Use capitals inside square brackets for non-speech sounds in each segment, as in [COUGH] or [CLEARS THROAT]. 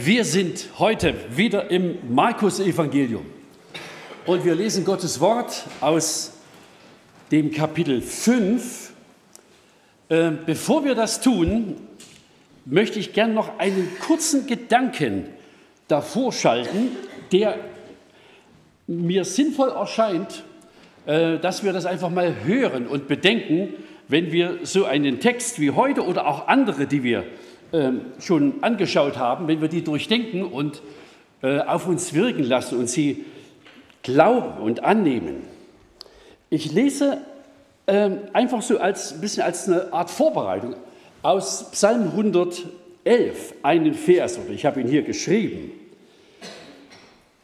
Wir sind heute wieder im Markus-Evangelium und wir lesen Gottes Wort aus dem Kapitel 5. Äh, bevor wir das tun, möchte ich gern noch einen kurzen Gedanken davor schalten, der mir sinnvoll erscheint, äh, dass wir das einfach mal hören und bedenken, wenn wir so einen Text wie heute oder auch andere, die wir ähm, schon angeschaut haben, wenn wir die durchdenken und äh, auf uns wirken lassen und sie glauben und annehmen. Ich lese ähm, einfach so als ein bisschen als eine Art Vorbereitung aus Psalm 111 einen Vers, oder ich habe ihn hier geschrieben.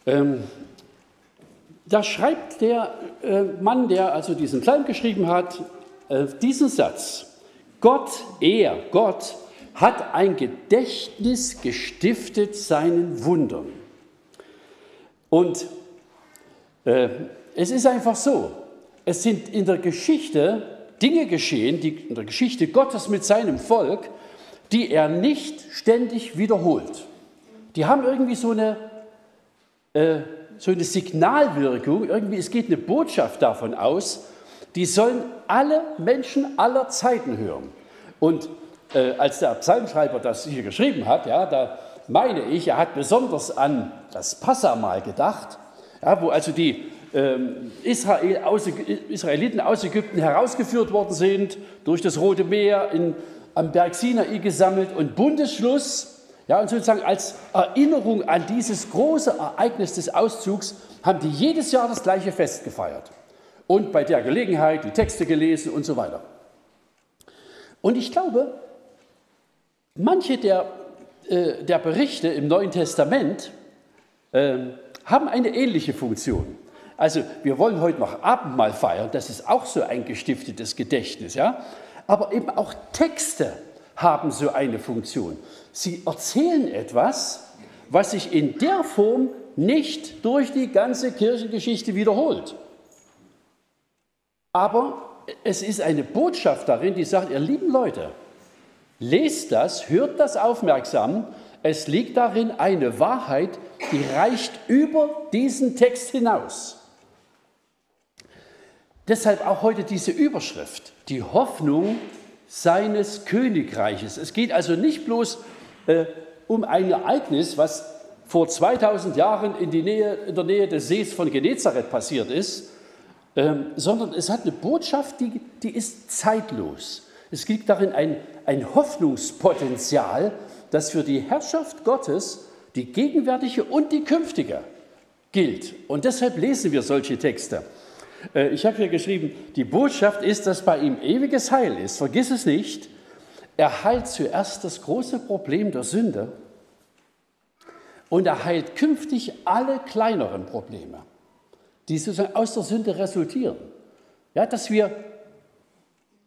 Ähm, da schreibt der äh, Mann, der also diesen Psalm geschrieben hat, äh, diesen Satz. Gott, er, Gott, hat ein Gedächtnis gestiftet seinen Wundern. Und äh, es ist einfach so, es sind in der Geschichte Dinge geschehen, die in der Geschichte Gottes mit seinem Volk, die er nicht ständig wiederholt. Die haben irgendwie so eine, äh, so eine Signalwirkung, irgendwie es geht eine Botschaft davon aus, die sollen alle Menschen aller Zeiten hören. Und äh, als der Psalmschreiber das hier geschrieben hat, ja, da meine ich, er hat besonders an das Passamal gedacht, ja, wo also die ähm, Israel aus, Israeliten aus Ägypten herausgeführt worden sind, durch das Rote Meer in, am Berg Sinai gesammelt und Bundesschluss, ja, und sozusagen als Erinnerung an dieses große Ereignis des Auszugs haben die jedes Jahr das gleiche Fest gefeiert. Und bei der Gelegenheit die Texte gelesen und so weiter. Und ich glaube, Manche der, äh, der Berichte im Neuen Testament äh, haben eine ähnliche Funktion. Also wir wollen heute noch Abendmahl feiern, das ist auch so ein gestiftetes Gedächtnis, ja. Aber eben auch Texte haben so eine Funktion. Sie erzählen etwas, was sich in der Form nicht durch die ganze Kirchengeschichte wiederholt. Aber es ist eine Botschaft darin, die sagt, ihr lieben Leute, Lest das, hört das aufmerksam. Es liegt darin eine Wahrheit, die reicht über diesen Text hinaus. Deshalb auch heute diese Überschrift, die Hoffnung seines Königreiches. Es geht also nicht bloß äh, um ein Ereignis, was vor 2000 Jahren in, Nähe, in der Nähe des Sees von Genezareth passiert ist, ähm, sondern es hat eine Botschaft, die, die ist zeitlos. Es gibt darin ein, ein Hoffnungspotenzial, das für die Herrschaft Gottes, die gegenwärtige und die künftige, gilt. Und deshalb lesen wir solche Texte. Äh, ich habe hier geschrieben, die Botschaft ist, dass bei ihm ewiges Heil ist. Vergiss es nicht. Er heilt zuerst das große Problem der Sünde und er heilt künftig alle kleineren Probleme, die sozusagen aus der Sünde resultieren. Ja, dass wir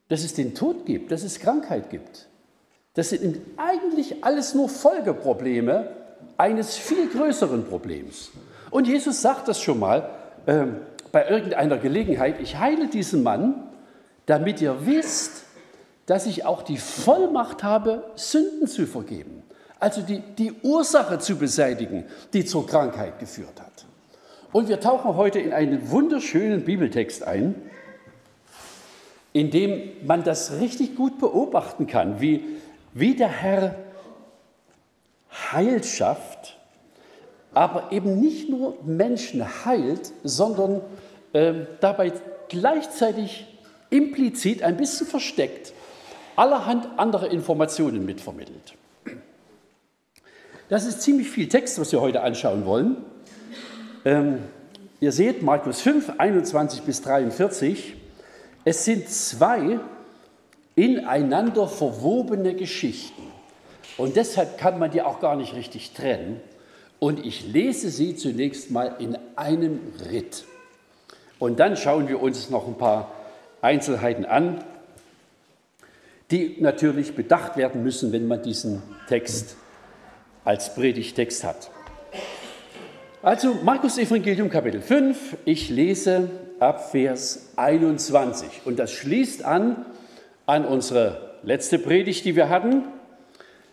dass es den Tod gibt, dass es Krankheit gibt. Das sind eigentlich alles nur Folgeprobleme eines viel größeren Problems. Und Jesus sagt das schon mal äh, bei irgendeiner Gelegenheit, ich heile diesen Mann, damit ihr wisst, dass ich auch die Vollmacht habe, Sünden zu vergeben. Also die, die Ursache zu beseitigen, die zur Krankheit geführt hat. Und wir tauchen heute in einen wunderschönen Bibeltext ein, in dem man das richtig gut beobachten kann, wie, wie der Herr Heil schafft, aber eben nicht nur Menschen heilt, sondern äh, dabei gleichzeitig implizit, ein bisschen versteckt, allerhand andere Informationen mitvermittelt. Das ist ziemlich viel Text, was wir heute anschauen wollen. Ähm, ihr seht Markus 5, 21 bis 43. Es sind zwei ineinander verwobene Geschichten. Und deshalb kann man die auch gar nicht richtig trennen. Und ich lese sie zunächst mal in einem Ritt. Und dann schauen wir uns noch ein paar Einzelheiten an, die natürlich bedacht werden müssen, wenn man diesen Text als Predigtext hat. Also Markus Evangelium Kapitel 5, ich lese ab Vers 21. Und das schließt an an unsere letzte Predigt, die wir hatten,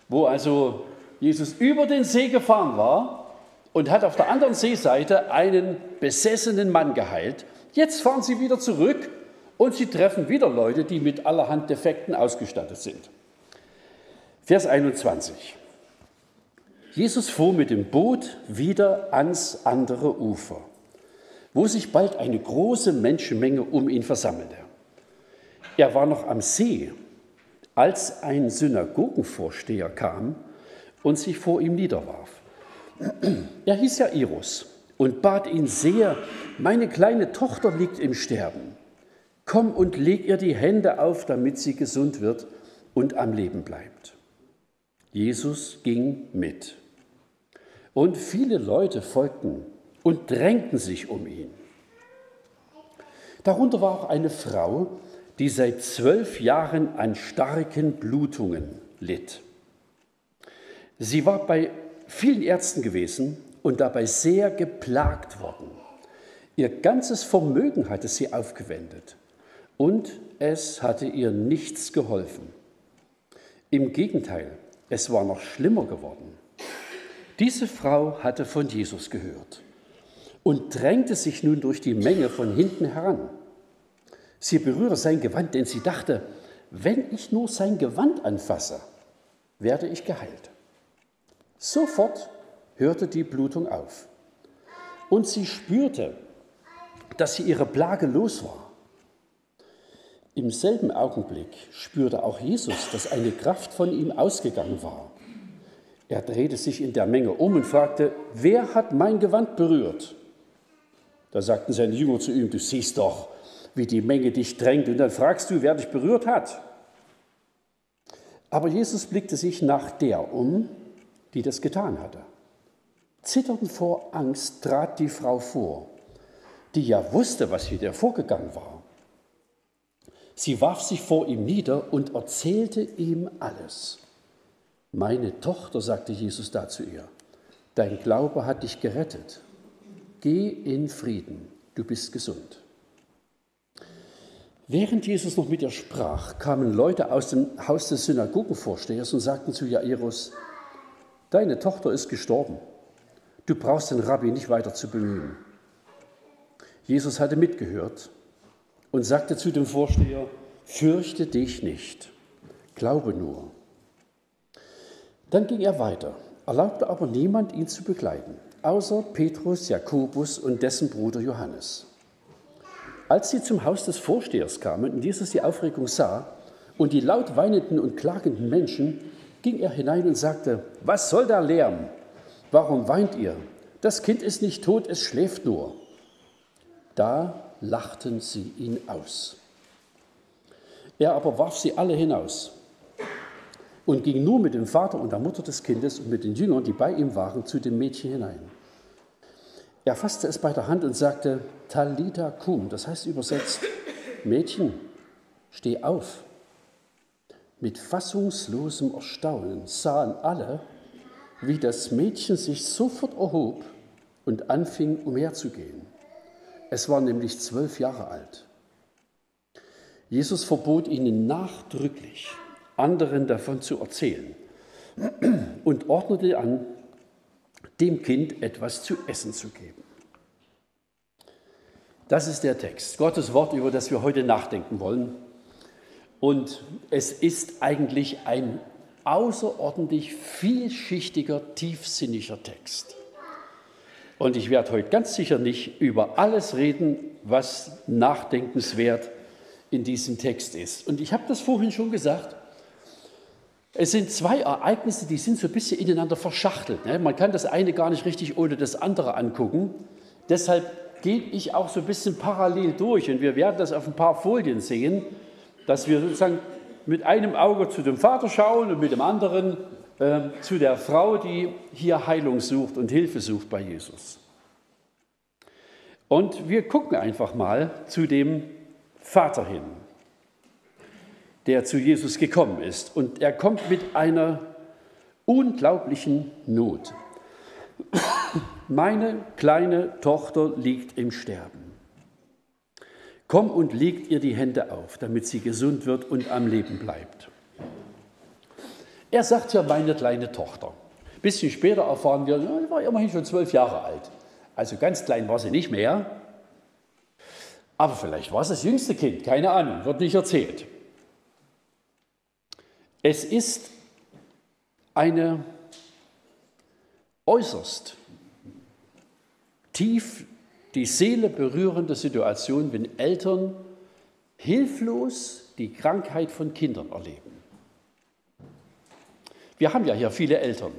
wo also Jesus über den See gefahren war und hat auf der anderen Seeseite einen besessenen Mann geheilt. Jetzt fahren sie wieder zurück und sie treffen wieder Leute, die mit allerhand Defekten ausgestattet sind. Vers 21. Jesus fuhr mit dem Boot wieder ans andere Ufer, wo sich bald eine große Menschenmenge um ihn versammelte. Er war noch am See, als ein Synagogenvorsteher kam und sich vor ihm niederwarf. Er hieß Jairus und bat ihn sehr, meine kleine Tochter liegt im Sterben. Komm und leg ihr die Hände auf, damit sie gesund wird und am Leben bleibt. Jesus ging mit. Und viele Leute folgten und drängten sich um ihn. Darunter war auch eine Frau, die seit zwölf Jahren an starken Blutungen litt. Sie war bei vielen Ärzten gewesen und dabei sehr geplagt worden. Ihr ganzes Vermögen hatte sie aufgewendet und es hatte ihr nichts geholfen. Im Gegenteil, es war noch schlimmer geworden. Diese Frau hatte von Jesus gehört und drängte sich nun durch die Menge von hinten heran. Sie berühre sein Gewand, denn sie dachte, wenn ich nur sein Gewand anfasse, werde ich geheilt. Sofort hörte die Blutung auf und sie spürte, dass sie ihre Plage los war. Im selben Augenblick spürte auch Jesus, dass eine Kraft von ihm ausgegangen war. Er drehte sich in der Menge um und fragte, wer hat mein Gewand berührt? Da sagten seine Jünger zu ihm, du siehst doch, wie die Menge dich drängt und dann fragst du, wer dich berührt hat. Aber Jesus blickte sich nach der um, die das getan hatte. Zitternd vor Angst trat die Frau vor, die ja wusste, was hier vorgegangen war. Sie warf sich vor ihm nieder und erzählte ihm alles. Meine Tochter, sagte Jesus da zu ihr, dein Glaube hat dich gerettet. Geh in Frieden, du bist gesund. Während Jesus noch mit ihr sprach, kamen Leute aus dem Haus des Synagogenvorstehers und sagten zu Jairus, deine Tochter ist gestorben. Du brauchst den Rabbi nicht weiter zu bemühen. Jesus hatte mitgehört und sagte zu dem Vorsteher, fürchte dich nicht, glaube nur. Dann ging er weiter, erlaubte aber niemand, ihn zu begleiten, außer Petrus, Jakobus und dessen Bruder Johannes. Als sie zum Haus des Vorstehers kamen und Jesus die Aufregung sah und die laut weinenden und klagenden Menschen, ging er hinein und sagte, was soll da Lärm? Warum weint ihr? Das Kind ist nicht tot, es schläft nur. Da lachten sie ihn aus. Er aber warf sie alle hinaus und ging nur mit dem Vater und der Mutter des Kindes und mit den Jüngern, die bei ihm waren, zu dem Mädchen hinein. Er fasste es bei der Hand und sagte, Talita kum, das heißt übersetzt, Mädchen, steh auf. Mit fassungslosem Erstaunen sahen alle, wie das Mädchen sich sofort erhob und anfing umherzugehen. Es war nämlich zwölf Jahre alt. Jesus verbot ihnen nachdrücklich, anderen davon zu erzählen und ordnete an, dem Kind etwas zu essen zu geben. Das ist der Text, Gottes Wort, über das wir heute nachdenken wollen. Und es ist eigentlich ein außerordentlich vielschichtiger, tiefsinniger Text. Und ich werde heute ganz sicher nicht über alles reden, was nachdenkenswert in diesem Text ist. Und ich habe das vorhin schon gesagt, es sind zwei Ereignisse, die sind so ein bisschen ineinander verschachtelt. Ne? Man kann das eine gar nicht richtig ohne das andere angucken. Deshalb gehe ich auch so ein bisschen parallel durch und wir werden das auf ein paar Folien sehen, dass wir sozusagen mit einem Auge zu dem Vater schauen und mit dem anderen äh, zu der Frau, die hier Heilung sucht und Hilfe sucht bei Jesus. Und wir gucken einfach mal zu dem Vater hin der zu Jesus gekommen ist. Und er kommt mit einer unglaublichen Not. Meine kleine Tochter liegt im Sterben. Komm und legt ihr die Hände auf, damit sie gesund wird und am Leben bleibt. Er sagt ja meine kleine Tochter. bisschen später erfahren wir, sie war immerhin schon zwölf Jahre alt. Also ganz klein war sie nicht mehr. Aber vielleicht war es das jüngste Kind, keine Ahnung, wird nicht erzählt. Es ist eine äußerst tief die Seele berührende Situation, wenn Eltern hilflos die Krankheit von Kindern erleben. Wir haben ja hier viele Eltern.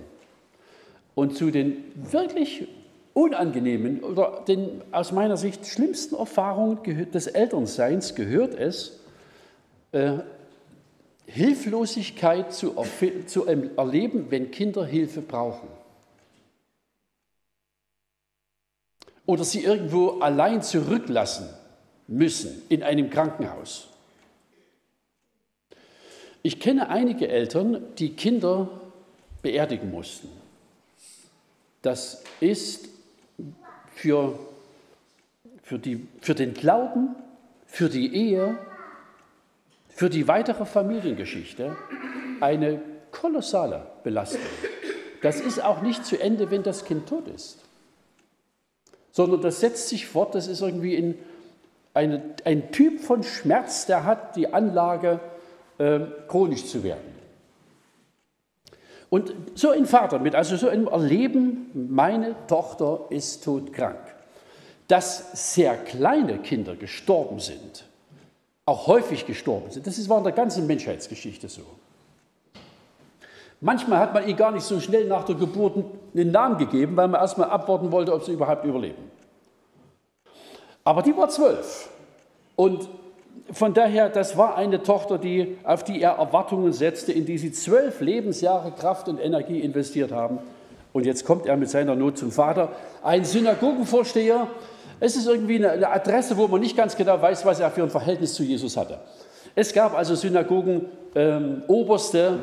Und zu den wirklich unangenehmen oder den aus meiner Sicht schlimmsten Erfahrungen des Elternseins gehört es, äh, Hilflosigkeit zu, zu erleben, wenn Kinder Hilfe brauchen. Oder sie irgendwo allein zurücklassen müssen in einem Krankenhaus. Ich kenne einige Eltern, die Kinder beerdigen mussten. Das ist für, für, die, für den Glauben, für die Ehe, für die weitere Familiengeschichte eine kolossale Belastung. Das ist auch nicht zu Ende, wenn das Kind tot ist, sondern das setzt sich fort, das ist irgendwie in eine, ein Typ von Schmerz, der hat die Anlage, äh, chronisch zu werden. Und so ein Vater mit, also so einem Erleben, meine Tochter ist todkrank. Dass sehr kleine Kinder gestorben sind, auch häufig gestorben sind, das war in der ganzen Menschheitsgeschichte so. Manchmal hat man ihr gar nicht so schnell nach der Geburt einen Namen gegeben, weil man erstmal abwarten wollte, ob sie überhaupt überleben. Aber die war zwölf. Und von daher, das war eine Tochter, die, auf die er Erwartungen setzte, in die sie zwölf Lebensjahre Kraft und Energie investiert haben. Und jetzt kommt er mit seiner Not zum Vater. Ein Synagogenvorsteher, es ist irgendwie eine Adresse, wo man nicht ganz genau weiß, was er für ein Verhältnis zu Jesus hatte. Es gab also Synagogenoberste, ähm,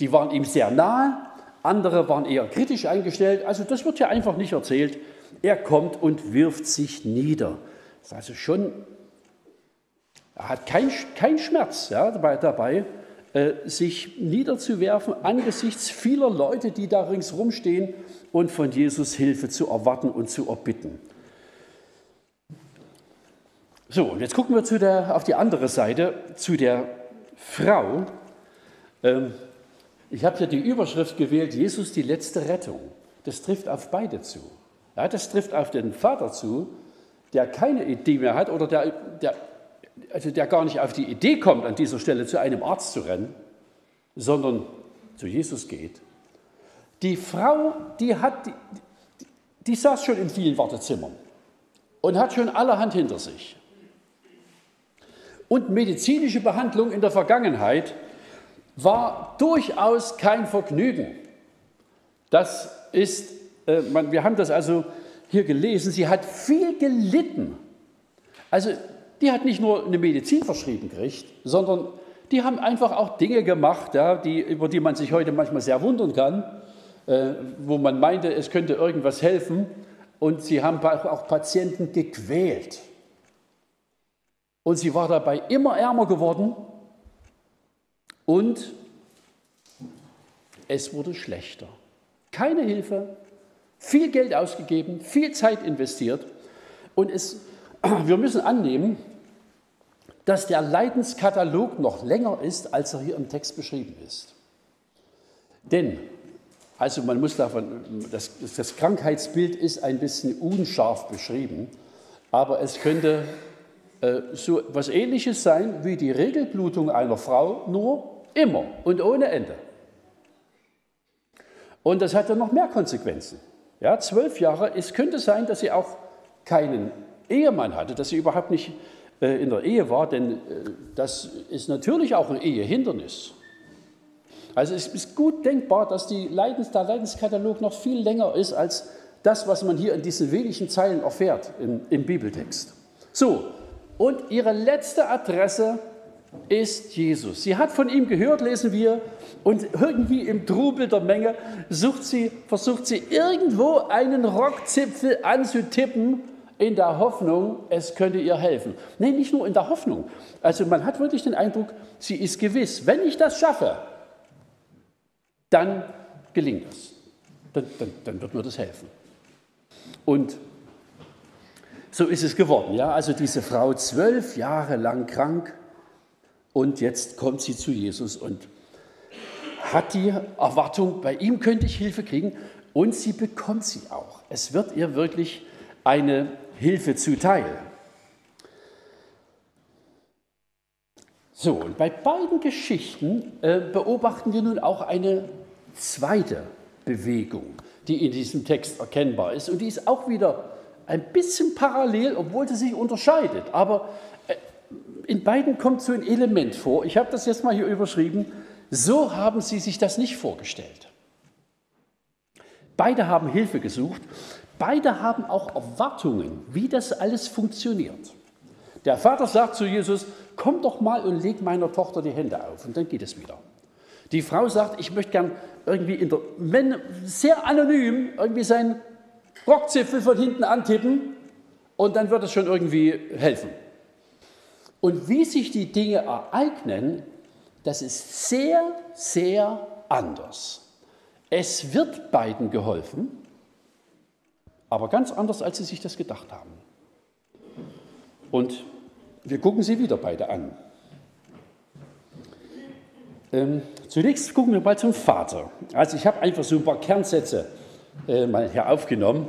die waren ihm sehr nahe, andere waren eher kritisch eingestellt. Also das wird ja einfach nicht erzählt. Er kommt und wirft sich nieder. Das ist also schon er hat keinen kein Schmerz ja, dabei, dabei äh, sich niederzuwerfen angesichts vieler Leute, die da ringsherum stehen und von Jesus Hilfe zu erwarten und zu erbitten. So, und jetzt gucken wir zu der, auf die andere Seite, zu der Frau. Ähm, ich habe hier die Überschrift gewählt, Jesus die letzte Rettung. Das trifft auf beide zu. Ja, das trifft auf den Vater zu, der keine Idee mehr hat oder der, der also der gar nicht auf die Idee kommt, an dieser Stelle zu einem Arzt zu rennen, sondern zu Jesus geht. Die Frau, die, hat, die, die saß schon in vielen Wartezimmern und hat schon allerhand hinter sich. Und medizinische Behandlung in der Vergangenheit war durchaus kein Vergnügen. Das ist, äh, man, wir haben das also hier gelesen, sie hat viel gelitten. Also die hat nicht nur eine Medizin verschrieben gekriegt, sondern die haben einfach auch Dinge gemacht, ja, die, über die man sich heute manchmal sehr wundern kann, äh, wo man meinte, es könnte irgendwas helfen. Und sie haben auch Patienten gequält. Und sie war dabei immer ärmer geworden und es wurde schlechter. Keine Hilfe, viel Geld ausgegeben, viel Zeit investiert. Und es, [CLEARS THROAT] wir müssen annehmen, dass der Leidenskatalog noch länger ist, als er hier im Text beschrieben ist. Denn, also man muss davon, das, das Krankheitsbild ist ein bisschen unscharf beschrieben, aber es könnte so etwas Ähnliches sein wie die Regelblutung einer Frau, nur immer und ohne Ende. Und das hat dann noch mehr Konsequenzen. Ja, zwölf Jahre, es könnte sein, dass sie auch keinen Ehemann hatte, dass sie überhaupt nicht äh, in der Ehe war, denn äh, das ist natürlich auch ein Ehehindernis. Also es ist gut denkbar, dass Leidens, der Leidenskatalog noch viel länger ist als das, was man hier in diesen wenigen Zeilen erfährt im, im Bibeltext. So, und ihre letzte Adresse ist Jesus. Sie hat von ihm gehört, lesen wir, und irgendwie im Trubel der Menge sucht sie, versucht sie irgendwo einen Rockzipfel anzutippen in der Hoffnung, es könnte ihr helfen. Nein, nicht nur in der Hoffnung. Also man hat wirklich den Eindruck, sie ist gewiss, wenn ich das schaffe, dann gelingt es. dann, dann, dann wird mir das helfen. Und so ist es geworden. Ja? Also diese Frau zwölf Jahre lang krank und jetzt kommt sie zu Jesus und hat die Erwartung, bei ihm könnte ich Hilfe kriegen und sie bekommt sie auch. Es wird ihr wirklich eine Hilfe zuteil. So, und bei beiden Geschichten äh, beobachten wir nun auch eine zweite Bewegung, die in diesem Text erkennbar ist. Und die ist auch wieder ein bisschen parallel, obwohl sie sich unterscheidet. Aber äh, in beiden kommt so ein Element vor. Ich habe das jetzt mal hier überschrieben. So haben sie sich das nicht vorgestellt. Beide haben Hilfe gesucht. Beide haben auch Erwartungen, wie das alles funktioniert. Der Vater sagt zu Jesus, komm doch mal und leg meiner Tochter die Hände auf und dann geht es wieder. Die Frau sagt, ich möchte gern irgendwie in der, wenn, sehr anonym irgendwie seinen Rockzipfel von hinten antippen und dann wird es schon irgendwie helfen. Und wie sich die Dinge ereignen, das ist sehr, sehr anders. Es wird beiden geholfen, aber ganz anders, als sie sich das gedacht haben. Und wir gucken sie wieder beide an. Ähm, zunächst gucken wir mal zum Vater. Also ich habe einfach so ein paar Kernsätze äh, mal hier aufgenommen.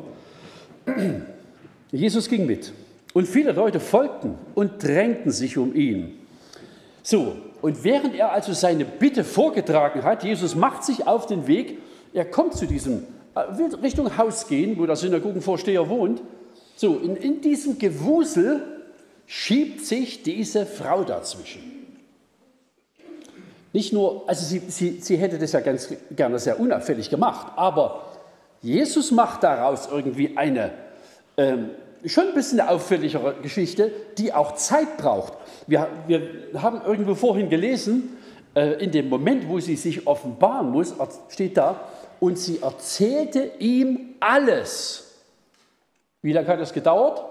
Jesus ging mit und viele Leute folgten und drängten sich um ihn. So, und während er also seine Bitte vorgetragen hat, Jesus macht sich auf den Weg, er kommt zu diesem, äh, will Richtung Haus gehen, wo der Synagogenvorsteher wohnt. So, in, in diesem Gewusel schiebt sich diese Frau dazwischen. Nicht nur, also sie, sie, sie hätte das ja ganz gerne sehr unauffällig gemacht, aber Jesus macht daraus irgendwie eine ähm, schon ein bisschen eine auffälligere Geschichte, die auch Zeit braucht. Wir, wir haben irgendwo vorhin gelesen, äh, in dem Moment, wo sie sich offenbaren muss, steht da, und sie erzählte ihm alles. Wie lange hat das gedauert?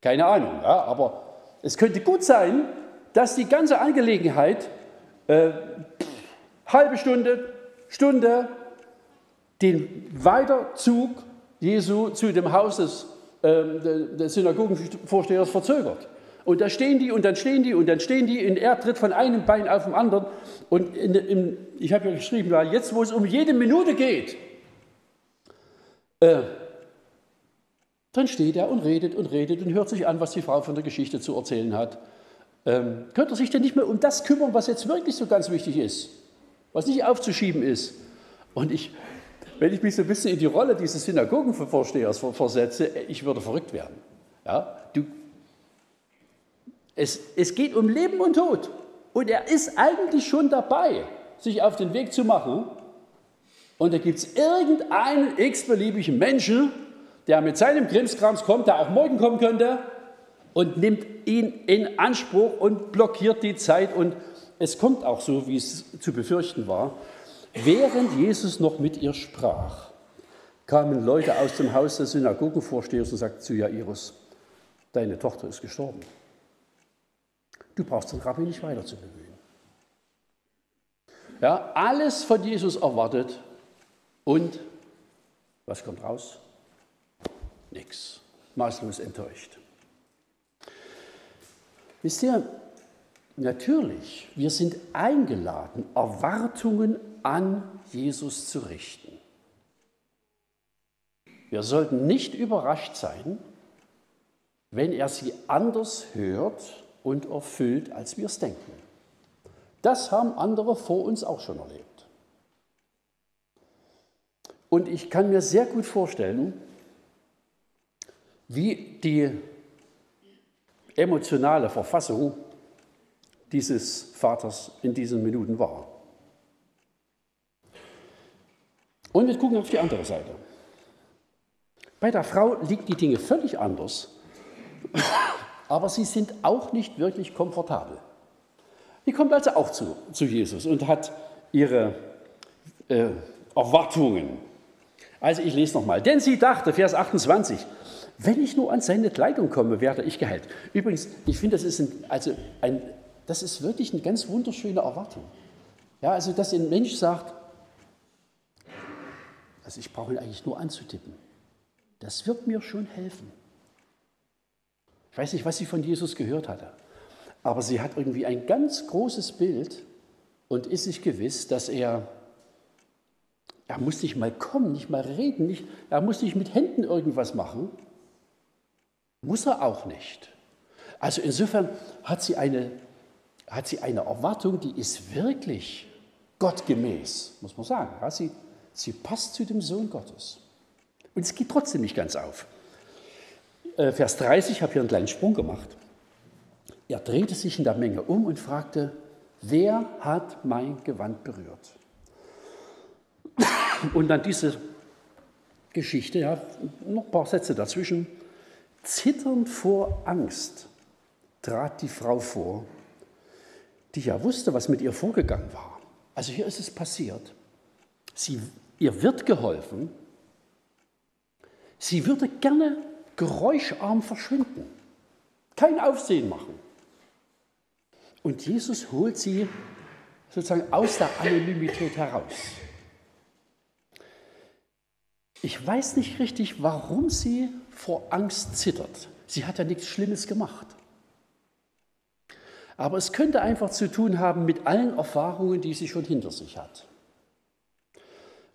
Keine Ahnung, ja, aber es könnte gut sein, dass die ganze Angelegenheit äh, halbe Stunde, Stunde, den Weiterzug Jesu zu dem Haus des, äh, des Synagogenvorstehers verzögert. Und da stehen die und dann stehen die und dann stehen die und er tritt von einem Bein auf dem anderen. Und in, in, ich habe ja geschrieben, jetzt wo es um jede Minute geht, äh, dann steht er und redet und redet und hört sich an, was die Frau von der Geschichte zu erzählen hat. Ähm, könnte er sich denn nicht mehr um das kümmern, was jetzt wirklich so ganz wichtig ist, was nicht aufzuschieben ist? Und ich, wenn ich mich so ein bisschen in die Rolle dieses Synagogenvorstehers versetze, ich würde verrückt werden. Ja, du, es, es geht um Leben und Tod. Und er ist eigentlich schon dabei, sich auf den Weg zu machen. Und da gibt es irgendeinen x-beliebigen Menschen, der mit seinem Krimskrams kommt, der auch morgen kommen könnte und nimmt ihn in Anspruch und blockiert die Zeit. Und es kommt auch so, wie es zu befürchten war. Während Jesus noch mit ihr sprach, kamen Leute aus dem Haus des Synagogenvorstehers und sagten zu Jairus, deine Tochter ist gestorben. Du brauchst den Rabbi nicht weiter zu bemühen. Ja, alles von Jesus erwartet und was kommt raus? nichts. Maßlos enttäuscht. Wisst ihr, natürlich, wir sind eingeladen, Erwartungen an Jesus zu richten. Wir sollten nicht überrascht sein, wenn er sie anders hört und erfüllt, als wir es denken. Das haben andere vor uns auch schon erlebt. Und ich kann mir sehr gut vorstellen, wie die emotionale Verfassung dieses Vaters in diesen Minuten war. Und wir gucken auf die andere Seite. Bei der Frau liegen die Dinge völlig anders, [COUGHS] aber sie sind auch nicht wirklich komfortabel. Die kommt also auch zu, zu Jesus und hat ihre äh, Erwartungen. Also ich lese nochmal. Denn sie dachte, Vers 28, wenn ich nur an seine Kleidung komme, werde ich geheilt. Übrigens, ich finde, das ist, ein, also ein, das ist wirklich eine ganz wunderschöne Erwartung. Ja, also, dass ein Mensch sagt, Also ich brauche ihn eigentlich nur anzutippen. Das wird mir schon helfen. Ich weiß nicht, was sie von Jesus gehört hatte, aber sie hat irgendwie ein ganz großes Bild und ist sich gewiss, dass er, er muss nicht mal kommen, nicht mal reden, nicht, er muss nicht mit Händen irgendwas machen. Muss er auch nicht. Also insofern hat sie eine, hat sie eine Erwartung, die ist wirklich gottgemäß, muss man sagen. Sie, sie passt zu dem Sohn Gottes. Und es geht trotzdem nicht ganz auf. Äh, Vers 30, ich habe hier einen kleinen Sprung gemacht. Er drehte sich in der Menge um und fragte, wer hat mein Gewand berührt? Und dann diese Geschichte, ja, noch ein paar Sätze dazwischen. Zitternd vor Angst trat die Frau vor, die ja wusste, was mit ihr vorgegangen war. Also hier ist es passiert. Sie, ihr wird geholfen. Sie würde gerne geräuscharm verschwinden, kein Aufsehen machen. Und Jesus holt sie sozusagen aus der Anonymität heraus. Ich weiß nicht richtig, warum sie vor Angst zittert. Sie hat ja nichts Schlimmes gemacht. Aber es könnte einfach zu tun haben mit allen Erfahrungen, die sie schon hinter sich hat.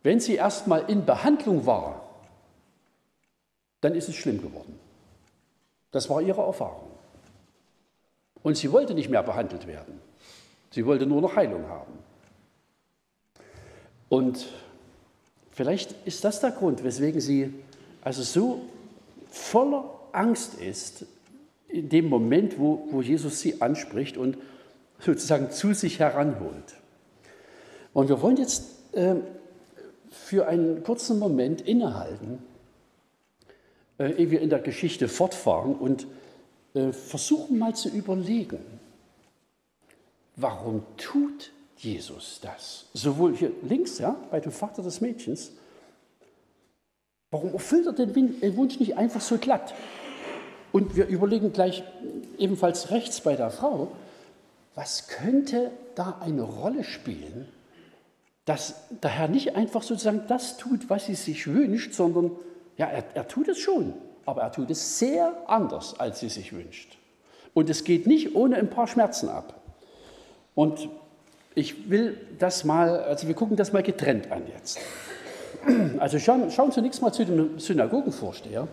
Wenn sie erst mal in Behandlung war, dann ist es schlimm geworden. Das war ihre Erfahrung. Und sie wollte nicht mehr behandelt werden. Sie wollte nur noch Heilung haben. Und vielleicht ist das der Grund, weswegen sie also so voller Angst ist in dem Moment, wo, wo Jesus sie anspricht und sozusagen zu sich heranholt. Und wir wollen jetzt äh, für einen kurzen Moment innehalten, äh, ehe wir in der Geschichte fortfahren und äh, versuchen mal zu überlegen, warum tut Jesus das? Sowohl hier links, ja, bei dem Vater des Mädchens, warum erfüllt er den Wunsch nicht einfach so glatt? Und wir überlegen gleich ebenfalls rechts bei der Frau, was könnte da eine Rolle spielen, dass der Herr nicht einfach sozusagen das tut, was sie sich wünscht, sondern ja, er, er tut es schon, aber er tut es sehr anders, als sie sich wünscht. Und es geht nicht ohne ein paar Schmerzen ab. Und ich will das mal, also wir gucken das mal getrennt an jetzt. Also schauen, schauen zunächst mal zu dem Synagogenvorsteher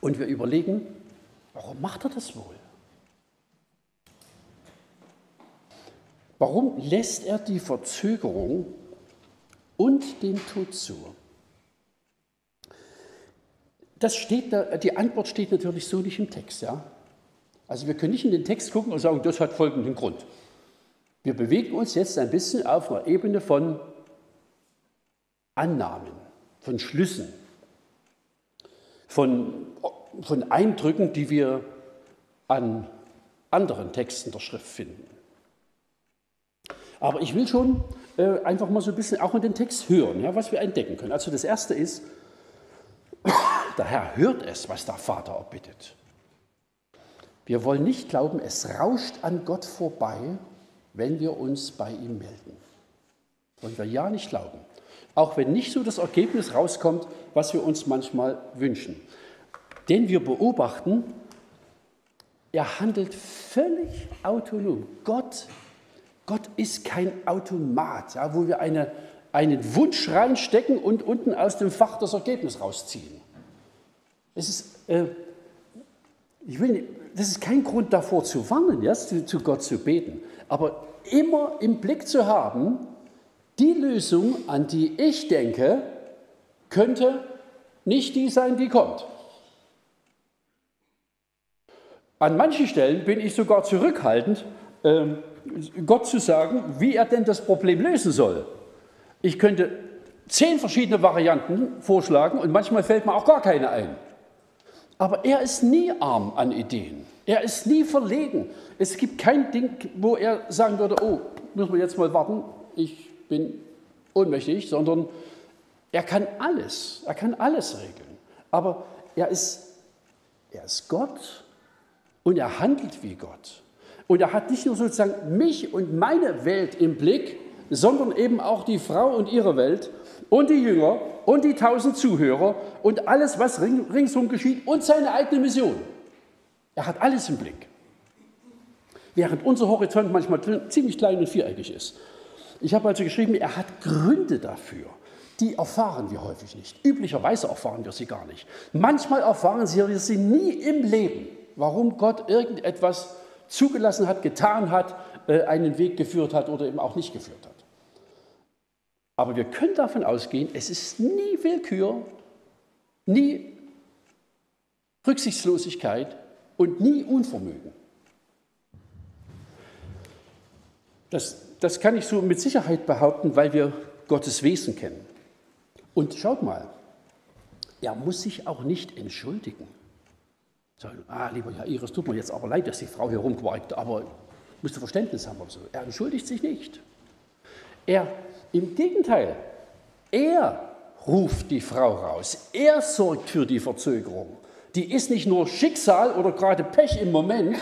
und wir überlegen, warum macht er das wohl? Warum lässt er die Verzögerung und den Tod zu? Das steht da, die Antwort steht natürlich so nicht im Text. Ja? Also wir können nicht in den Text gucken und sagen, das hat folgenden Grund. Wir bewegen uns jetzt ein bisschen auf einer Ebene von Annahmen, von Schlüssen, von, von Eindrücken, die wir an anderen Texten der Schrift finden. Aber ich will schon äh, einfach mal so ein bisschen auch in den Text hören, ja, was wir entdecken können. Also das Erste ist, [COUGHS] der Herr hört es, was der Vater erbittet. Wir wollen nicht glauben, es rauscht an Gott vorbei, wenn wir uns bei ihm melden. Wollen wir ja nicht glauben. Auch wenn nicht so das Ergebnis rauskommt, was wir uns manchmal wünschen. Denn wir beobachten, er handelt völlig autonom. Gott, Gott ist kein Automat, ja, wo wir eine, einen Wunsch reinstecken und unten aus dem Fach das Ergebnis rausziehen. Es ist, äh, ich will nicht, das ist kein Grund davor zu warnen, ja, zu, zu Gott zu beten, aber immer im Blick zu haben, die Lösung, an die ich denke, könnte nicht die sein, die kommt. An manchen Stellen bin ich sogar zurückhaltend, äh, Gott zu sagen, wie er denn das Problem lösen soll. Ich könnte zehn verschiedene Varianten vorschlagen und manchmal fällt mir auch gar keine ein. Aber er ist nie arm an Ideen. Er ist nie verlegen. Es gibt kein Ding, wo er sagen würde, oh, müssen wir jetzt mal warten, ich bin ohnmächtig, sondern er kann alles, er kann alles regeln. Aber er ist, er ist Gott und er handelt wie Gott. Und er hat nicht nur sozusagen mich und meine Welt im Blick, sondern eben auch die Frau und ihre Welt und die Jünger und die tausend Zuhörer und alles, was ringsum geschieht und seine eigene Mission. Er hat alles im Blick. Während unser Horizont manchmal ziemlich klein und viereckig ist. Ich habe also geschrieben, er hat Gründe dafür. Die erfahren wir häufig nicht. Üblicherweise erfahren wir sie gar nicht. Manchmal erfahren wir sie nie im Leben, warum Gott irgendetwas zugelassen hat, getan hat, äh, einen Weg geführt hat oder eben auch nicht geführt hat. Aber wir können davon ausgehen, es ist nie Willkür, nie Rücksichtslosigkeit und nie Unvermögen. Das, das kann ich so mit Sicherheit behaupten, weil wir Gottes Wesen kennen. Und schaut mal, er muss sich auch nicht entschuldigen. Sagen, ah, lieber Herr Iris, tut mir jetzt aber leid, dass die Frau hier rumquarkt, aber musst du Verständnis haben. So. Er entschuldigt sich nicht. Er, im Gegenteil, er ruft die Frau raus. Er sorgt für die Verzögerung. Die ist nicht nur Schicksal oder gerade Pech im Moment,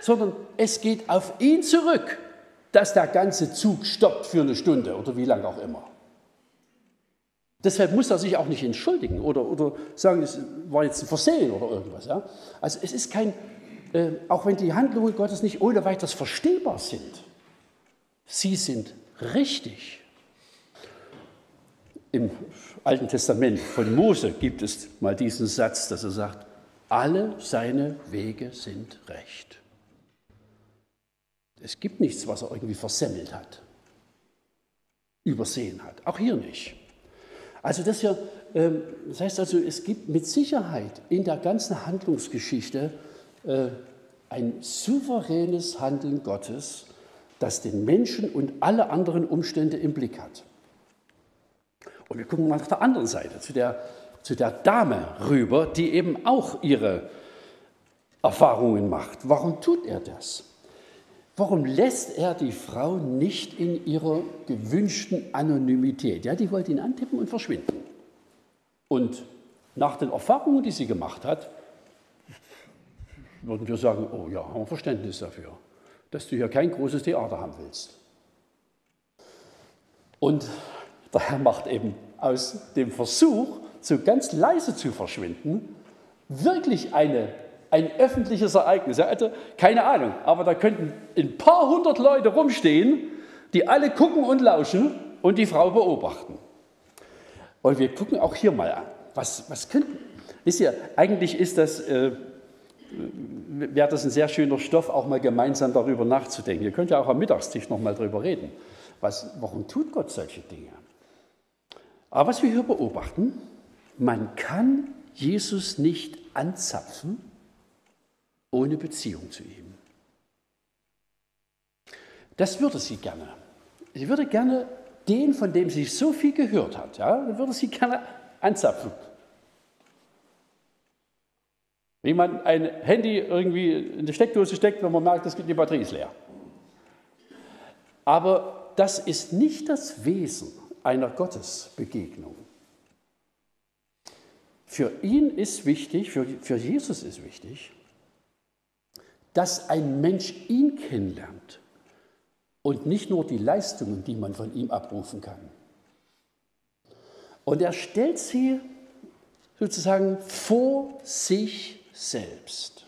sondern es geht auf ihn zurück, dass der ganze Zug stoppt für eine Stunde oder wie lange auch immer. Deshalb muss er sich auch nicht entschuldigen oder, oder sagen, es war jetzt ein Versehen oder irgendwas. Ja? Also es ist kein, äh, auch wenn die Handlungen Gottes nicht ohne weiteres verstehbar sind, sie sind richtig. Im Alten Testament von Mose gibt es mal diesen Satz, dass er sagt, alle seine Wege sind recht. Es gibt nichts, was er irgendwie versemmelt hat, übersehen hat. Auch hier nicht. Also das, hier, ähm, das heißt also, es gibt mit Sicherheit in der ganzen Handlungsgeschichte äh, ein souveränes Handeln Gottes, das den Menschen und alle anderen Umstände im Blick hat. Und wir gucken mal nach der anderen Seite, zu der, zu der Dame rüber, die eben auch ihre Erfahrungen macht. Warum tut er das? Warum lässt er die Frau nicht in ihrer gewünschten Anonymität? Ja, die wollte ihn antippen und verschwinden. Und nach den Erfahrungen, die sie gemacht hat, würden wir sagen, oh ja, haben wir Verständnis dafür, dass du hier kein großes Theater haben willst. Und der Herr macht eben aus dem Versuch, so ganz leise zu verschwinden, wirklich eine ein öffentliches Ereignis. Also keine Ahnung, aber da könnten ein paar hundert Leute rumstehen, die alle gucken und lauschen und die Frau beobachten. Und wir gucken auch hier mal an. Was, was könnten. Wisst ihr, eigentlich ist das, äh, wäre das ein sehr schöner Stoff, auch mal gemeinsam darüber nachzudenken. Ihr könnt ja auch am Mittagstisch noch mal darüber reden. Was, warum tut Gott solche Dinge? Aber was wir hier beobachten, man kann Jesus nicht anzapfen, ohne Beziehung zu ihm. Das würde sie gerne. Sie würde gerne den, von dem sie so viel gehört hat, ja, würde sie gerne anzapfen. Wie man ein Handy irgendwie in die Steckdose steckt, wenn man merkt, dass die Batterie ist leer. Aber das ist nicht das Wesen einer Gottesbegegnung. Für ihn ist wichtig, für, für Jesus ist wichtig, dass ein Mensch ihn kennenlernt und nicht nur die Leistungen, die man von ihm abrufen kann. Und er stellt sie sozusagen vor sich selbst.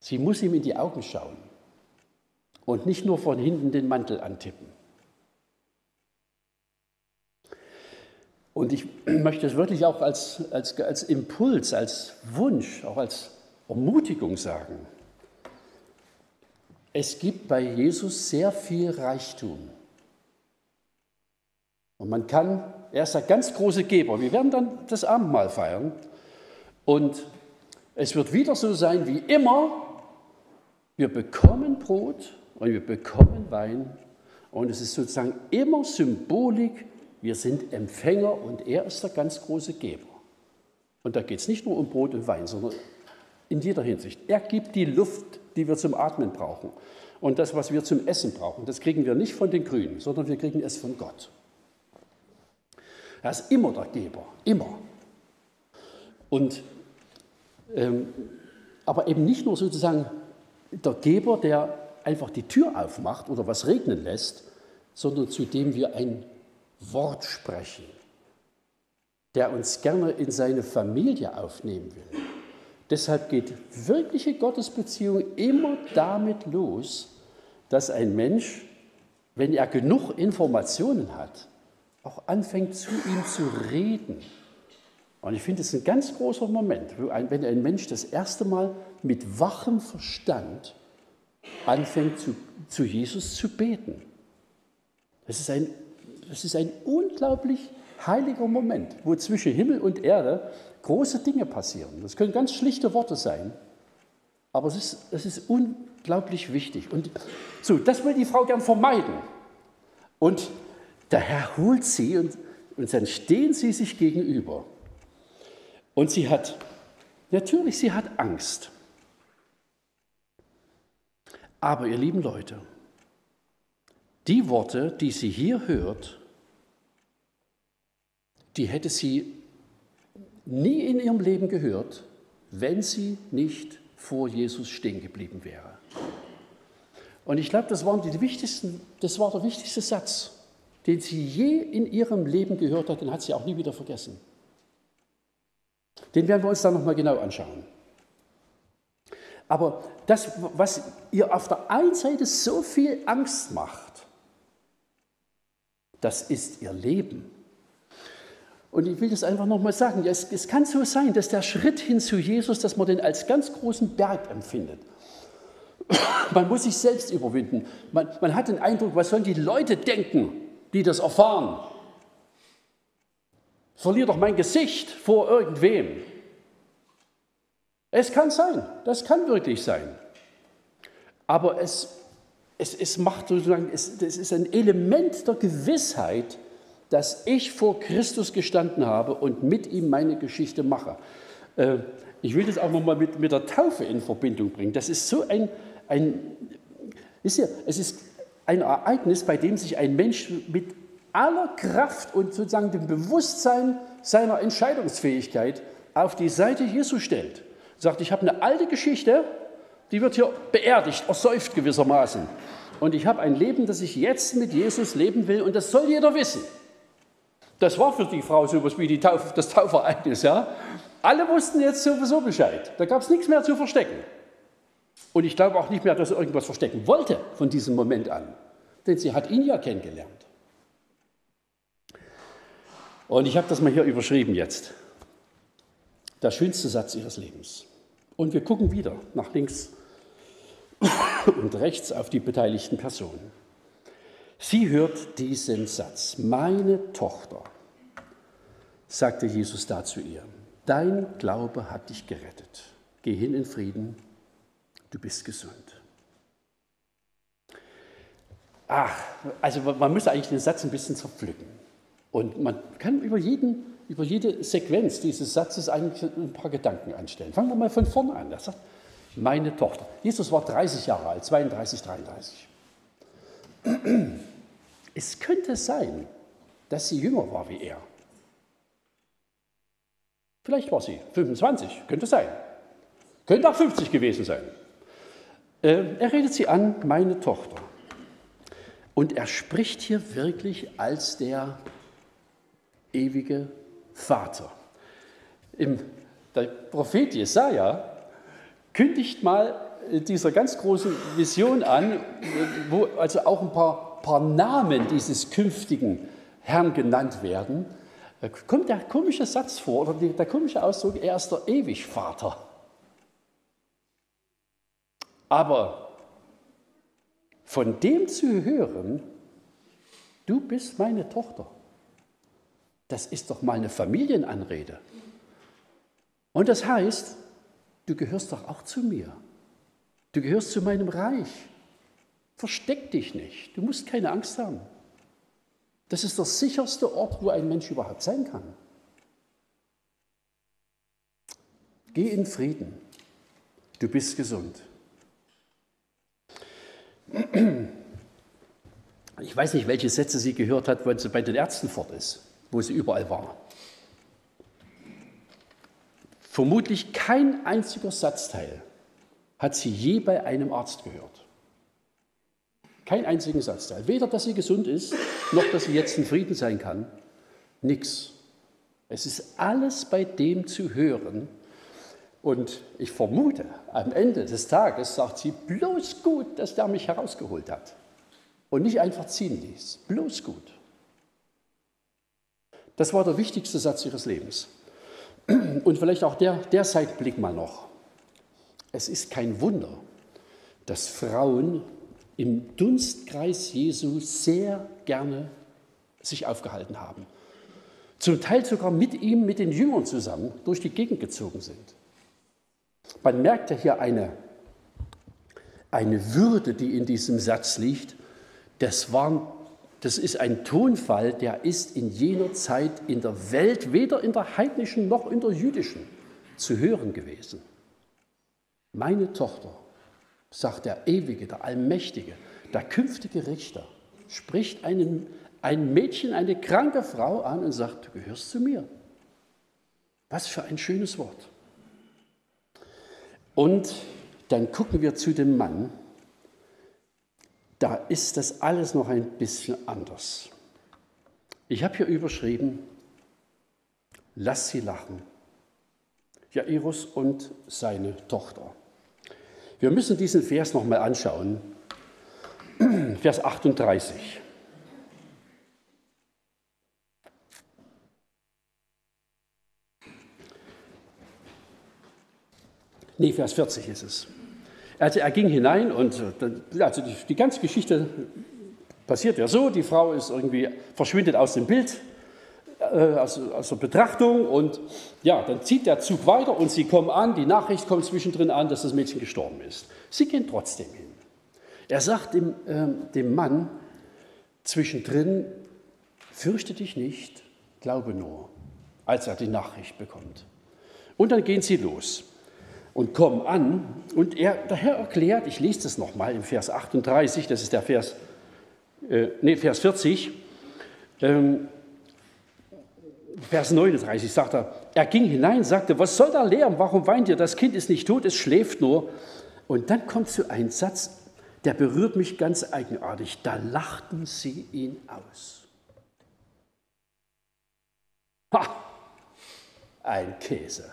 Sie muss ihm in die Augen schauen und nicht nur von hinten den Mantel antippen. Und ich [CLEARS THROAT] möchte es wirklich auch als, als, als Impuls, als Wunsch, auch als Ermutigung sagen. Es gibt bei Jesus sehr viel Reichtum. Und man kann, er ist der ganz große Geber. Wir werden dann das Abendmahl feiern. Und es wird wieder so sein wie immer. Wir bekommen Brot und wir bekommen Wein. Und es ist sozusagen immer Symbolik, wir sind Empfänger und er ist der ganz große Geber. Und da geht es nicht nur um Brot und Wein, sondern in jeder Hinsicht. Er gibt die Luft, die wir zum Atmen brauchen. Und das, was wir zum Essen brauchen, das kriegen wir nicht von den Grünen, sondern wir kriegen es von Gott. Er ist immer der Geber, immer. Und, ähm, aber eben nicht nur sozusagen der Geber, der einfach die Tür aufmacht oder was regnen lässt, sondern zu dem wir ein Wort sprechen, der uns gerne in seine Familie aufnehmen will. Deshalb geht wirkliche Gottesbeziehung immer damit los, dass ein Mensch, wenn er genug Informationen hat, auch anfängt zu ihm zu reden. Und ich finde es ein ganz großer Moment, wenn ein Mensch das erste Mal mit wachem Verstand anfängt zu, zu Jesus zu beten. Das ist, ein, das ist ein unglaublich heiliger Moment, wo zwischen Himmel und Erde große Dinge passieren. Das können ganz schlichte Worte sein, aber es ist, es ist unglaublich wichtig. Und so, das will die Frau gern vermeiden. Und der Herr holt sie und, und dann stehen sie sich gegenüber. Und sie hat, natürlich, sie hat Angst. Aber ihr lieben Leute, die Worte, die sie hier hört, die hätte sie nie in ihrem Leben gehört, wenn sie nicht vor Jesus stehen geblieben wäre. Und ich glaube, das, das war der wichtigste Satz, den sie je in ihrem Leben gehört hat, den hat sie auch nie wieder vergessen. Den werden wir uns dann nochmal genau anschauen. Aber das, was ihr auf der einen Seite so viel Angst macht, das ist ihr Leben. Und ich will das einfach nochmal sagen. Es, es kann so sein, dass der Schritt hin zu Jesus, dass man den als ganz großen Berg empfindet. [COUGHS] Man muss sich selbst überwinden. Man, man hat den Eindruck, was sollen die Leute denken, die das erfahren? Verliere doch mein Gesicht vor irgendwem. Es kann sein, das kann wirklich sein. Aber es, es, es macht sozusagen, es, es ist ein Element der Gewissheit, dass ich vor Christus gestanden habe und mit ihm meine Geschichte mache. Äh, ich will das auch nochmal mit, mit der Taufe in Verbindung bringen. Das ist so ein, ein wisst ihr, es ist ein Ereignis, bei dem sich ein Mensch mit aller Kraft und sozusagen dem Bewusstsein seiner Entscheidungsfähigkeit auf die Seite Jesu stellt. Sagt, ich habe eine alte Geschichte, die wird hier beerdigt, ersäuft gewissermaßen. Und ich habe ein Leben, das ich jetzt mit Jesus leben will und das soll jeder wissen. Das war für die Frau so etwas wie die Tauf, das Taufereignis. Ja? Alle wussten jetzt sowieso Bescheid. Da gab es nichts mehr zu verstecken. Und ich glaube auch nicht mehr, dass sie irgendwas verstecken wollte von diesem Moment an. Denn sie hat ihn ja kennengelernt. Und ich habe das mal hier überschrieben jetzt. Der schönste Satz ihres Lebens. Und wir gucken wieder nach links und rechts auf die beteiligten Personen. Sie hört diesen Satz, meine Tochter, sagte Jesus da zu ihr, dein Glaube hat dich gerettet. Geh hin in Frieden, du bist gesund. Ach, also man muss eigentlich den Satz ein bisschen zerpflücken. Und man kann über, jeden, über jede Sequenz dieses Satzes eigentlich ein paar Gedanken anstellen. Fangen wir mal von vorne an. Er sagt, meine Tochter. Jesus war 30 Jahre alt, 32, 33. Es könnte sein, dass sie jünger war wie er. Vielleicht war sie 25, könnte sein. Könnte auch 50 gewesen sein. Äh, er redet sie an, meine Tochter. Und er spricht hier wirklich als der ewige Vater. Im, der Prophet Jesaja kündigt mal dieser ganz großen Vision an, wo also auch ein paar, paar Namen dieses künftigen Herrn genannt werden. Kommt der komische Satz vor, oder der komische Ausdruck, er ist der Ewigvater. Aber von dem zu hören, du bist meine Tochter, das ist doch mal eine Familienanrede. Und das heißt, du gehörst doch auch zu mir. Du gehörst zu meinem Reich. Versteck dich nicht. Du musst keine Angst haben. Das ist der sicherste Ort, wo ein Mensch überhaupt sein kann. Geh in Frieden. Du bist gesund. Ich weiß nicht, welche Sätze sie gehört hat, wenn sie bei den Ärzten fort ist, wo sie überall war. Vermutlich kein einziger Satzteil hat sie je bei einem Arzt gehört. Kein einzigen Satzteil. Weder, dass sie gesund ist, noch, dass sie jetzt in Frieden sein kann. Nix. Es ist alles bei dem zu hören. Und ich vermute, am Ende des Tages sagt sie, bloß gut, dass der mich herausgeholt hat. Und nicht einfach ziehen ließ. Bloß gut. Das war der wichtigste Satz ihres Lebens. Und vielleicht auch der, der Seitenblick mal noch. Es ist kein Wunder, dass Frauen im Dunstkreis Jesu sehr gerne sich aufgehalten haben. Zum Teil sogar mit ihm, mit den Jüngern zusammen durch die Gegend gezogen sind. Man merkt ja hier eine, eine Würde, die in diesem Satz liegt. Das, war, das ist ein Tonfall, der ist in jener Zeit in der Welt, weder in der heidnischen noch in der jüdischen, zu hören gewesen. Meine Tochter sagt der Ewige, der Allmächtige, der künftige Richter, spricht einen, ein Mädchen, eine kranke Frau an und sagt, du gehörst zu mir. Was für ein schönes Wort. Und dann gucken wir zu dem Mann. Da ist das alles noch ein bisschen anders. Ich habe hier überschrieben, lass sie lachen. Jairus und seine Tochter. Wir müssen diesen Vers nochmal anschauen. [CLEARS THROAT] Vers 38. Nee, Vers 40 ist es. Also er ging hinein und äh, also die, die ganze Geschichte passiert ja so, die Frau ist irgendwie, verschwindet aus dem Bild, äh, aus der Betrachtung und ja, dann zieht der Zug weiter und sie kommen an, die Nachricht kommt zwischendrin an, dass das Mädchen gestorben ist. Sie gehen trotzdem hin. Er sagt dem, äh, dem Mann zwischendrin, fürchte dich nicht, glaube nur, als er die Nachricht bekommt. Und dann gehen sie los und kommen an und er, der erklärt, ich lese das nochmal im Vers 38, das ist der Vers, äh, nee, Vers 40, ähm, Vers 39 sagt er, er ging hinein, sagte, was soll da Lärm, warum weint ihr, das Kind ist nicht tot, es schläft nur. Und dann kommt so ein Satz, der berührt mich ganz eigenartig, da lachten sie ihn aus. Ha, ein Käse.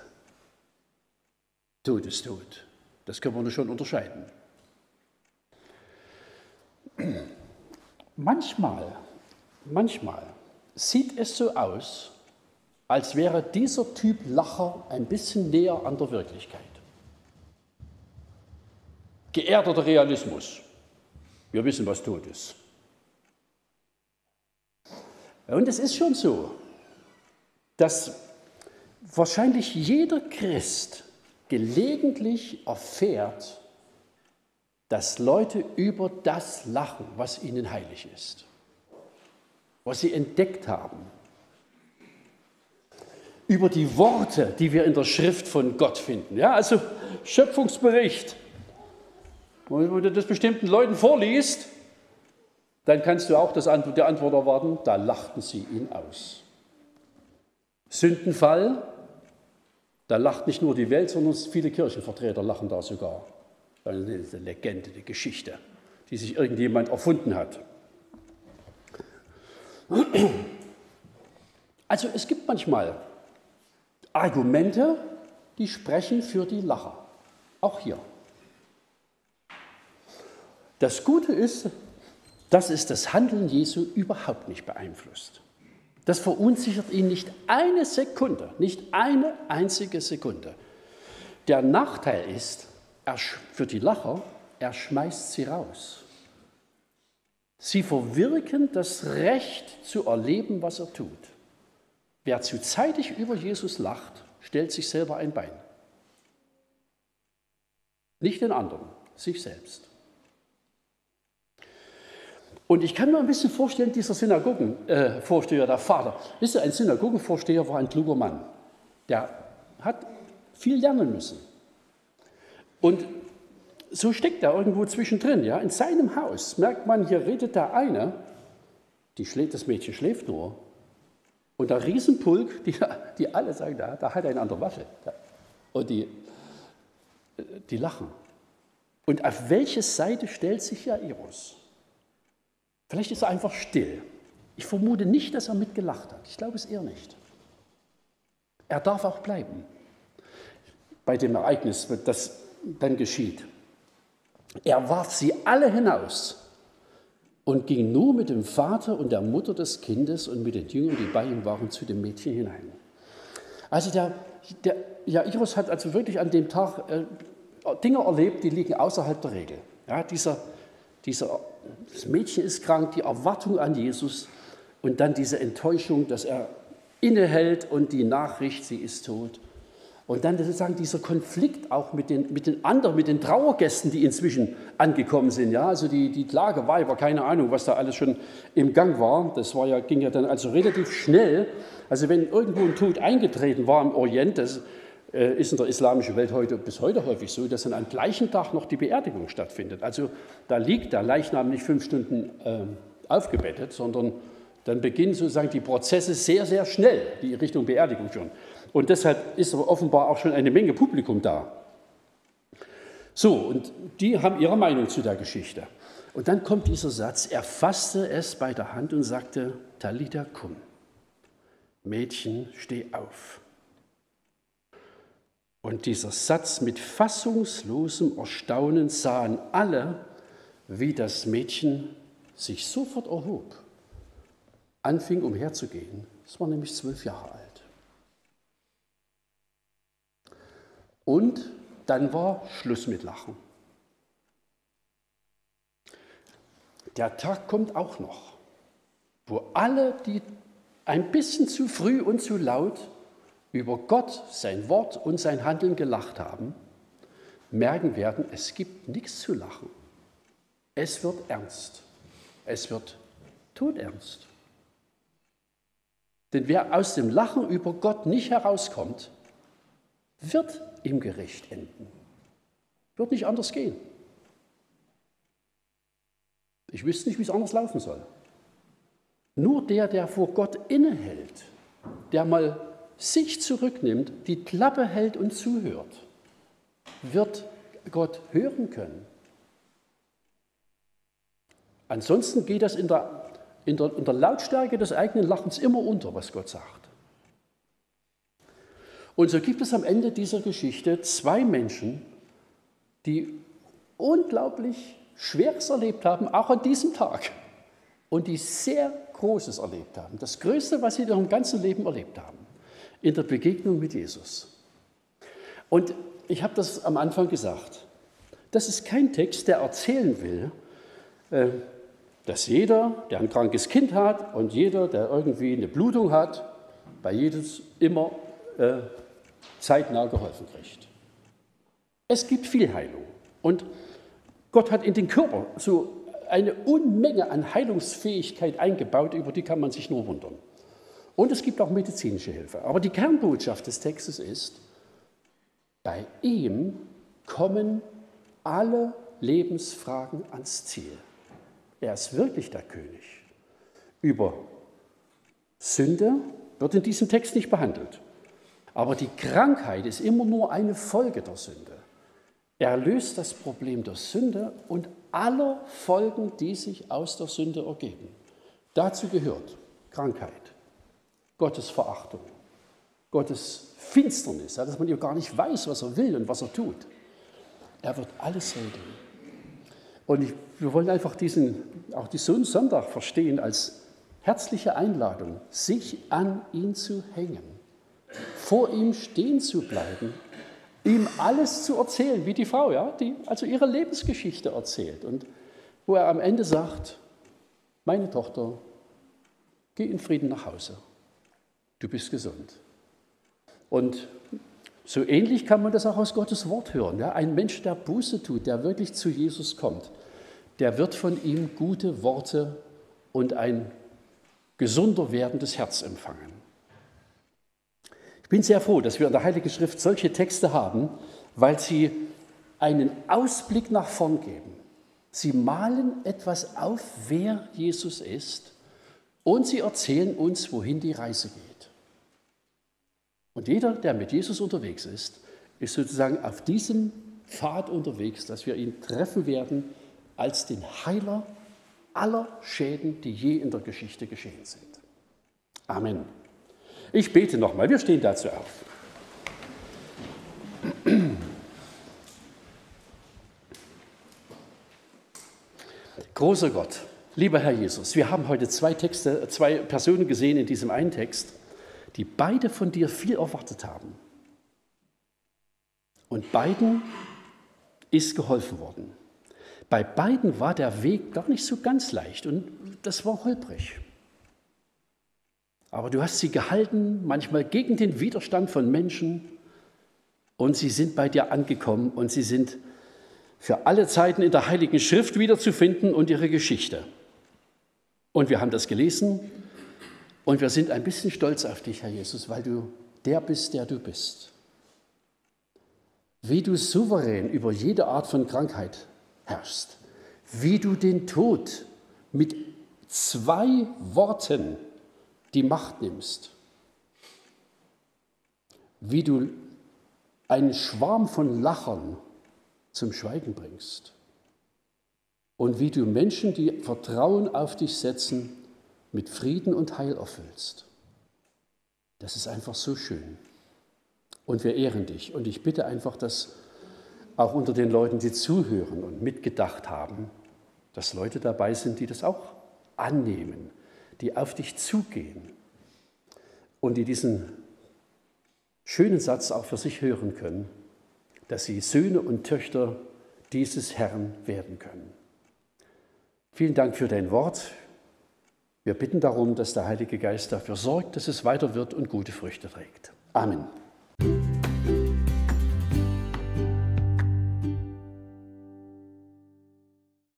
Tod ist tot. Das können wir nur schon unterscheiden. Manchmal, manchmal sieht es so aus, als wäre dieser Typ Lacher ein bisschen näher an der Wirklichkeit. Geerdeter Realismus. Wir wissen, was tot ist. Und es ist schon so, dass wahrscheinlich jeder Christ gelegentlich erfährt, dass Leute über das lachen, was ihnen heilig ist, was sie entdeckt haben, über die Worte, die wir in der Schrift von Gott finden. Ja, also Schöpfungsbericht. Und wenn du das bestimmten Leuten vorliest, dann kannst du auch das Antwort, der Antwort erwarten, da lachten sie ihn aus. Sündenfall, da lacht nicht nur die Welt, sondern viele Kirchenvertreter lachen da sogar. Das ist eine Legende, eine Geschichte, die sich irgendjemand erfunden hat. Also es gibt manchmal Argumente, die sprechen für die Lacher. Auch hier. Das Gute ist, dass es das Handeln Jesu überhaupt nicht beeinflusst. Das verunsichert ihn nicht eine Sekunde, nicht eine einzige Sekunde. Der Nachteil ist, für die Lacher, er schmeißt sie raus. Sie verwirken das Recht zu erleben, was er tut. Wer zu zeitig über Jesus lacht, stellt sich selber ein Bein. Nicht den anderen, sich selbst. Und ich kann mir ein bisschen vorstellen, dieser Synagogenvorsteher, der Vater, wisst ihr, ein Synagogenvorsteher war ein kluger Mann. Der hat viel lernen müssen. Und so steckt er irgendwo zwischendrin. Ja? In seinem Haus merkt man, hier redet der eine, die das Mädchen schläft nur, und der Riesenpulk, die, die alle sagen, da, da hat er eine andere Waffe. Und die, die lachen. Und auf welche Seite stellt sich Jairus? Vielleicht ist er einfach still. Ich vermute nicht, dass er mitgelacht hat. Ich glaube es eher nicht. Er darf auch bleiben bei dem Ereignis, das dann geschieht. Er warf sie alle hinaus und ging nur mit dem Vater und der Mutter des Kindes und mit den Jüngern, die bei ihm waren, zu dem Mädchen hinein. Also der, der Jairus hat also wirklich an dem Tag äh, Dinge erlebt, die liegen außerhalb der Regel. Ja, dieser, dieser, das Mädchen ist krank, die Erwartung an Jesus und dann diese Enttäuschung, dass er innehält und die Nachricht, sie ist tot. Und dann sozusagen dieser Konflikt auch mit den, mit den anderen, mit den Trauergästen, die inzwischen angekommen sind. Ja, also die, die Klage war, aber keine Ahnung, was da alles schon im Gang war. Das war ja, ging ja dann also relativ schnell. Also wenn irgendwo ein Tod eingetreten war im Orient, das äh, ist in der islamischen Welt heute bis heute häufig so, dass dann am gleichen Tag noch die Beerdigung stattfindet. Also da liegt der Leichnam nicht fünf Stunden äh, aufgebettet, sondern dann beginnen sozusagen die Prozesse sehr, sehr schnell, die Richtung Beerdigung führen. Und deshalb ist aber offenbar auch schon eine Menge Publikum da. So, und die haben ihre Meinung zu der Geschichte. Und dann kommt dieser Satz, er fasste es bei der Hand und sagte, Talita kum, Mädchen, steh auf. Und dieser Satz mit fassungslosem Erstaunen sahen alle, wie das Mädchen sich sofort erhob, anfing umherzugehen. Es war nämlich zwölf Jahre alt. Und dann war Schluss mit Lachen. Der Tag kommt auch noch, wo alle, die ein bisschen zu früh und zu laut über Gott, sein Wort und sein Handeln gelacht haben, merken werden, es gibt nichts zu lachen. Es wird ernst. Es wird todernst. Denn wer aus dem Lachen über Gott nicht herauskommt, wird im Gericht enden. Wird nicht anders gehen. Ich wüsste nicht, wie es anders laufen soll. Nur der, der vor Gott innehält, der mal sich zurücknimmt, die Klappe hält und zuhört, wird Gott hören können. Ansonsten geht das in der, in der, in der Lautstärke des eigenen Lachens immer unter, was Gott sagt. Und so gibt es am Ende dieser Geschichte zwei Menschen, die unglaublich Schweres erlebt haben, auch an diesem Tag, und die sehr Großes erlebt haben. Das Größte, was sie in ihrem ganzen Leben erlebt haben, in der Begegnung mit Jesus. Und ich habe das am Anfang gesagt. Das ist kein Text, der erzählen will, äh, dass jeder, der ein krankes Kind hat und jeder, der irgendwie eine Blutung hat, bei jedes immer äh, zeitnah geholfen kriegt. Es gibt viel Heilung und Gott hat in den Körper so eine Unmenge an Heilungsfähigkeit eingebaut, über die kann man sich nur wundern. Und es gibt auch medizinische Hilfe. Aber die Kernbotschaft des Textes ist, bei ihm kommen alle Lebensfragen ans Ziel. Er ist wirklich der König. Über Sünde wird in diesem Text nicht behandelt. Aber die Krankheit ist immer nur eine Folge der Sünde. Er löst das Problem der Sünde und aller Folgen, die sich aus der Sünde ergeben. Dazu gehört Krankheit, Gottes Verachtung, Gottes Finsternis, dass man ja gar nicht weiß, was er will und was er tut. Er wird alles regeln. Und ich, wir wollen einfach diesen, auch diesen Sonntag verstehen als herzliche Einladung, sich an ihn zu hängen vor ihm stehen zu bleiben, ihm alles zu erzählen, wie die Frau, ja, die also ihre Lebensgeschichte erzählt und wo er am Ende sagt, meine Tochter, geh in Frieden nach Hause, du bist gesund. Und so ähnlich kann man das auch aus Gottes Wort hören. Ja? Ein Mensch, der Buße tut, der wirklich zu Jesus kommt, der wird von ihm gute Worte und ein gesunder werdendes Herz empfangen bin sehr froh, dass wir in der Heiligen Schrift solche Texte haben, weil sie einen Ausblick nach vorn geben. Sie malen etwas auf, wer Jesus ist, und sie erzählen uns, wohin die Reise geht. Und jeder, der mit Jesus unterwegs ist, ist sozusagen auf diesem Pfad unterwegs, dass wir ihn treffen werden als den Heiler aller Schäden, die je in der Geschichte geschehen sind. Amen. Ich bete nochmal, wir stehen dazu auf. Großer Gott, lieber Herr Jesus, wir haben heute zwei Texte, zwei Personen gesehen in diesem einen Text, die beide von dir viel erwartet haben. Und beiden ist geholfen worden. Bei beiden war der Weg gar nicht so ganz leicht und das war holprig. Aber du hast sie gehalten, manchmal gegen den Widerstand von Menschen und sie sind bei dir angekommen und sie sind für alle Zeiten in der Heiligen Schrift wiederzufinden und ihre Geschichte. Und wir haben das gelesen und wir sind ein bisschen stolz auf dich, Herr Jesus, weil du der bist, der du bist. Wie du souverän über jede Art von Krankheit herrschst. Wie du den Tod mit zwei Worten die Macht nimmst. Wie du einen Schwarm von Lachern zum Schweigen bringst. Und wie du Menschen, die Vertrauen auf dich setzen, mit Frieden und Heil erfüllst. Das ist einfach so schön. Und wir ehren dich. Und ich bitte einfach, dass auch unter den Leuten, die zuhören und mitgedacht haben, dass Leute dabei sind, die das auch annehmen, die auf dich zugehen und die diesen schönen Satz auch für sich hören können, dass sie Söhne und Töchter dieses Herrn werden können. Vielen Dank für dein Wort. Wir bitten darum, dass der Heilige Geist dafür sorgt, dass es weiter wird und gute Früchte trägt. Amen.